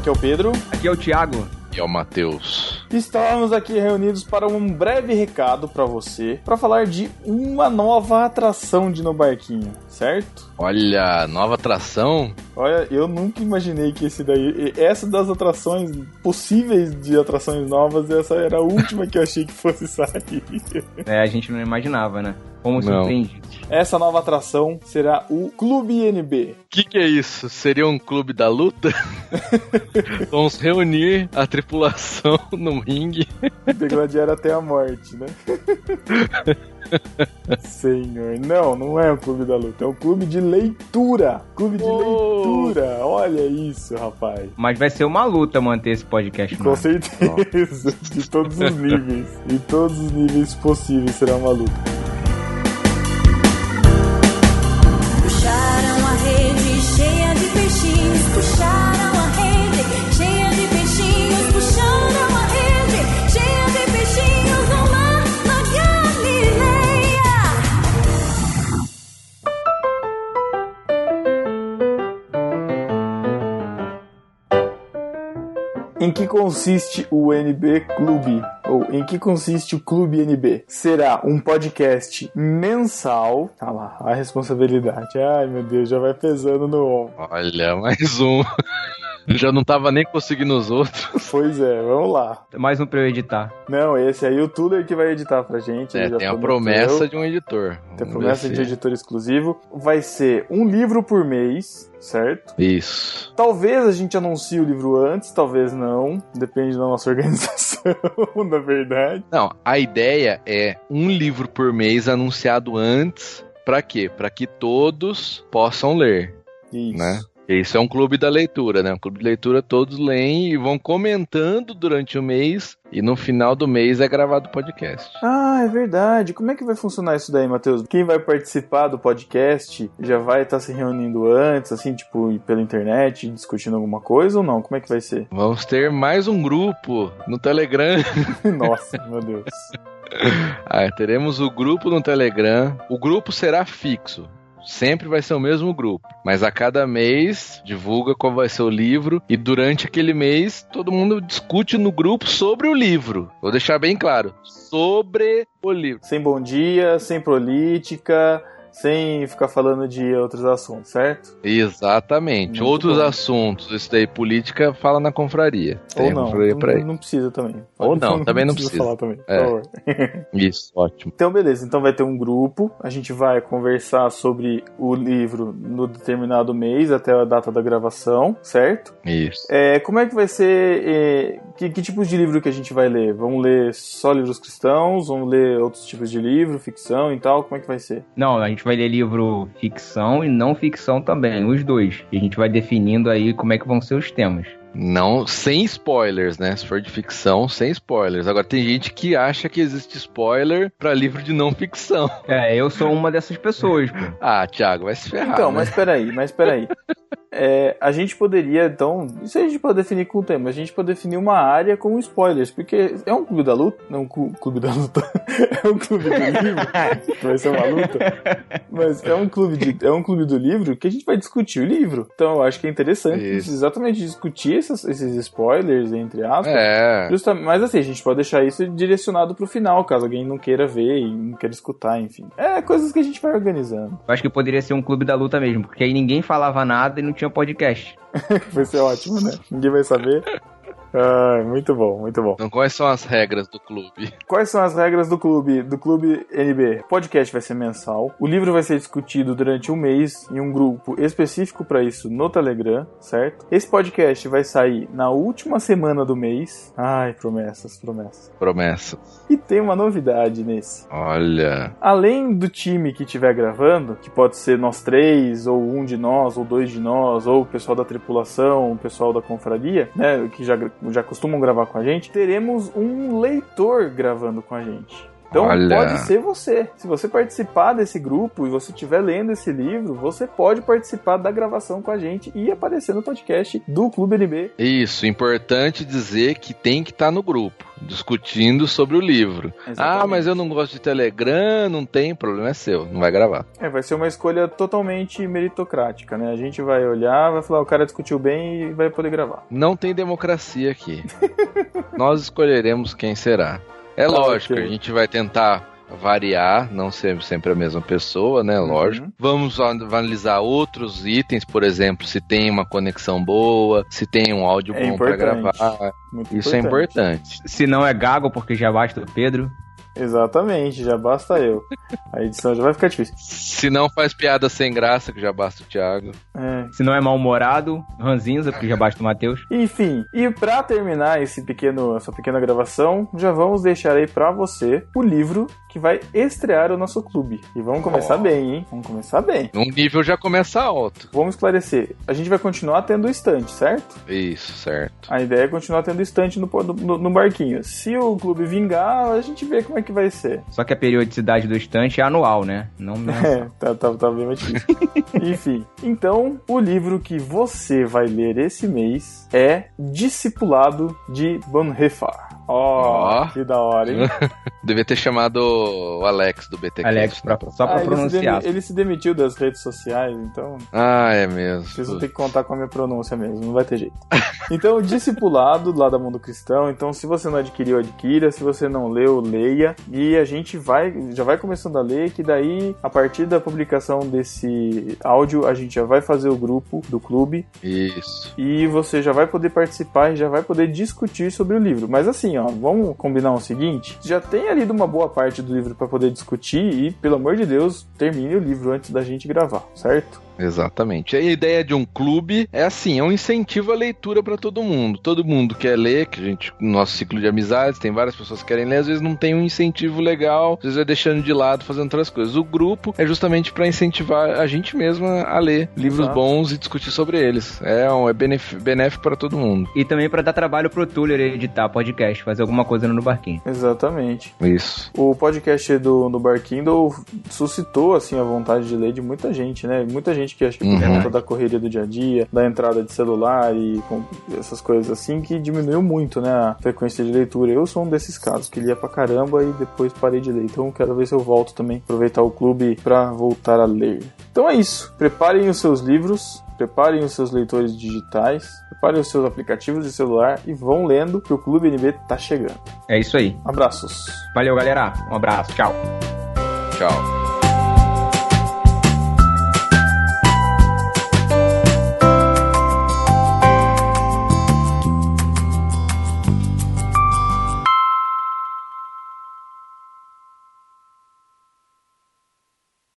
Aqui é o Pedro, aqui é o Tiago. E é o Matheus. Estamos aqui reunidos para um breve recado para você, para falar de uma nova atração de No Barquinho, certo? Olha, nova atração? Olha, eu nunca imaginei que esse daí, essa das atrações possíveis de atrações novas, essa era a última que eu achei que fosse sair. É, a gente não imaginava, né? Como Não. surpreendido. Essa nova atração será o Clube NB. O que, que é isso? Seria um clube da luta? Vamos reunir a tripulação no ringue. Degladiar até a morte, né? Senhor, não, não é um clube da luta, é um clube de leitura. Clube de Oh. leitura. Olha isso, rapaz. Mas vai ser uma luta manter esse podcast Com ar. certeza, de todos os níveis. De todos os níveis possíveis será uma luta. Em que consiste o NB Clube? Ou em que consiste o Clube NB? Será um podcast mensal. Ah lá, a responsabilidade. Ai meu Deus, já vai pesando no ombro. Olha, mais um. Já não tava nem conseguindo os outros. Pois é, vamos lá. Mais um pra eu editar. Não, esse aí o Tuller que vai editar pra gente. ele É, já tem a promessa de um editor. Tem a promessa de se- editor exclusivo. Vai ser um livro por mês, certo? Isso. Talvez a gente anuncie o livro antes, talvez não. Depende da nossa organização, na verdade. Não, a ideia é um livro por mês anunciado antes. Pra quê? Pra que todos possam ler, Isso. né? Isso é um clube da leitura, né? Um clube de leitura todos leem e vão comentando durante o mês e no final do mês é gravado o podcast. Ah, é verdade. Como é que vai funcionar isso daí, Matheus? Quem vai participar do podcast já vai estar se reunindo antes, assim, tipo, pela internet, discutindo alguma coisa ou não? Como é que vai ser? Vamos ter mais um grupo no Telegram. Nossa, meu Deus. Ah, teremos o grupo no Telegram. O grupo será fixo. Sempre vai ser o mesmo grupo. Mas a cada mês divulga qual vai ser o livro. E durante aquele mês, todo mundo discute no grupo sobre o livro. Vou deixar bem claro. Sobre o livro. Sem bom dia, sem política, sem ficar falando de outros assuntos, certo? Exatamente. Muito Outros bom. assuntos, isso daí, política, fala na confraria. Ou Tem não. confraria pra Não, não precisa também. Ou não, também não precisa. falar também, por É. favor. Isso, ótimo. Então, beleza. Então vai ter um grupo. A gente vai conversar sobre o livro no determinado mês, até a data da gravação, certo? Isso. É, como é que vai ser? é, que, que tipos de livro que a gente vai ler? Vamos ler só livros cristãos? Vamos ler outros tipos de livro, ficção e tal? Como é que vai ser? Não, a gente vai ler livro ficção e não ficção também, os dois. E a gente vai definindo aí como é que vão ser os temas. Não, sem spoilers, né? Se for de ficção, sem spoilers. Agora tem gente que acha que existe spoiler pra livro de não ficção. É, eu sou uma dessas pessoas, pô. Ah, Thiago, vai se ferrar. então, né? mas peraí, mas peraí. É, a gente poderia, então, isso a gente pode definir com o tema, a gente pode definir uma área com spoilers, porque é um clube da luta, não um clu- clube da luta, é um clube do livro, vai ser uma luta, mas é um clube de, é um clube do livro que a gente vai discutir o livro. Então eu acho que é interessante Isso. exatamente discutir essas- esses spoilers, entre aspas. É. Justamente, mas assim, a gente pode deixar isso direcionado pro final, caso alguém não queira ver e não queira escutar, enfim. É coisas que a gente vai organizando. Eu acho que poderia ser um clube da luta mesmo, porque aí ninguém falava nada e não tinha podcast. Vai ser ótimo, né? Ninguém vai saber. Ah, muito bom, muito bom. Então, quais são as regras do clube? Quais são as regras do clube, do clube NB? O podcast vai ser mensal. O livro vai ser discutido durante um mês em um grupo específico para isso no Telegram, certo? Esse podcast vai sair na última semana do mês. Ai, promessas, promessas. Promessa. E tem uma novidade nesse. Olha. Além do time que estiver gravando, que pode ser nós três, ou um de nós, ou dois de nós, ou o pessoal da tripulação, o pessoal da confraria, né, que já, já costumam gravar com a gente, teremos um leitor gravando com a gente. Então Olha. pode ser você. Se você participar desse grupo e você estiver lendo esse livro, você pode participar da gravação com a gente e aparecer no podcast do Clube NB. Isso, importante dizer que tem que estar no grupo, discutindo sobre o livro. Exatamente. Ah, mas eu não gosto de Telegram, não tem, problema é seu, não vai gravar. É, vai ser uma escolha totalmente meritocrática, né? A gente vai olhar, vai falar, o cara discutiu bem e vai poder gravar. Não tem democracia aqui. Nós escolheremos quem será. É Tá, lógico, ok. a gente vai tentar variar, não ser sempre a mesma pessoa, né? Lógico. Uhum. Vamos an- analisar outros itens, por exemplo, se tem uma conexão boa, se tem um áudio É bom para importante. gravar. Muito Isso é importante. Se não é gago, porque já basta o Pedro. Exatamente, já basta eu. A edição já vai ficar difícil. Se não faz piada sem graça, que já basta o Thiago. É. Se não é mal-humorado, ranzinza, porque já basta o Matheus. Enfim, e pra terminar esse pequeno, essa pequena gravação, já vamos deixar aí pra você o livro que vai estrear o nosso clube. E vamos começar Oh. bem, hein? Vamos começar bem. Um nível já começa alto. Vamos esclarecer. A gente vai continuar tendo estante, certo? Isso, certo. A ideia é continuar tendo estante no, no, no barquinho. Se o clube vingar, a gente vê como é que vai ser. Só que a periodicidade do estante é anual, né? Não mensal. É, tá, tá, tá bem mais difícil. Enfim, então o livro que você vai ler esse mês é Discipulado de Bonhoeffer. Ó, Ó. que da hora, hein? Devia ter chamado o Alex do BT. Alex, pra- só pra Ah, ele, se pronunciar. demi- ele se demitiu das redes sociais, então Ah, é mesmo. vocês vão ter que contar com a minha pronúncia mesmo, não vai ter jeito. Então, o Discipulado, lá da Mundo Cristão. Então, se você não adquiriu, adquira. Se você não leu, leia. E a gente vai, já vai começando a ler, que daí, a partir da publicação desse áudio, a gente já vai fazer o grupo do clube. Isso. E você já vai poder participar e já vai poder discutir sobre o livro. Mas assim, ó, vamos combinar o seguinte: já tenha lido uma boa parte do livro para poder discutir e, pelo amor de Deus, termine o livro antes da gente gravar, certo? Exatamente. A ideia de um clube é assim, é um incentivo à leitura para todo mundo. Todo mundo quer ler, que a gente, no nosso ciclo de amizades, tem várias pessoas que querem ler, às vezes não tem um incentivo legal, às vezes vai deixando de lado, fazendo outras coisas. O grupo é justamente para incentivar a gente mesmo a ler livros Exato. bons e discutir sobre eles. É, um, é benéfico para todo mundo. E também pra dar trabalho pro Tuller editar podcast, fazer alguma coisa no barquinho. Exatamente. Isso. O podcast do, do Barkindle suscitou assim a vontade de ler de muita gente, né? Muita gente que acho que por Uhum. conta da correria do dia a dia, da entrada de celular e com essas coisas assim, que diminuiu muito, né, a frequência de leitura. Eu sou um desses casos que lia pra caramba e depois parei de ler. Então quero ver se eu volto também, aproveitar o clube pra voltar a ler. Então é isso. Preparem os seus livros. Preparem os seus leitores digitais, preparem os seus aplicativos de celular e vão lendo que o Clube NB tá chegando. É isso aí. Abraços! Valeu, galera. Um abraço. Tchau. Tchau.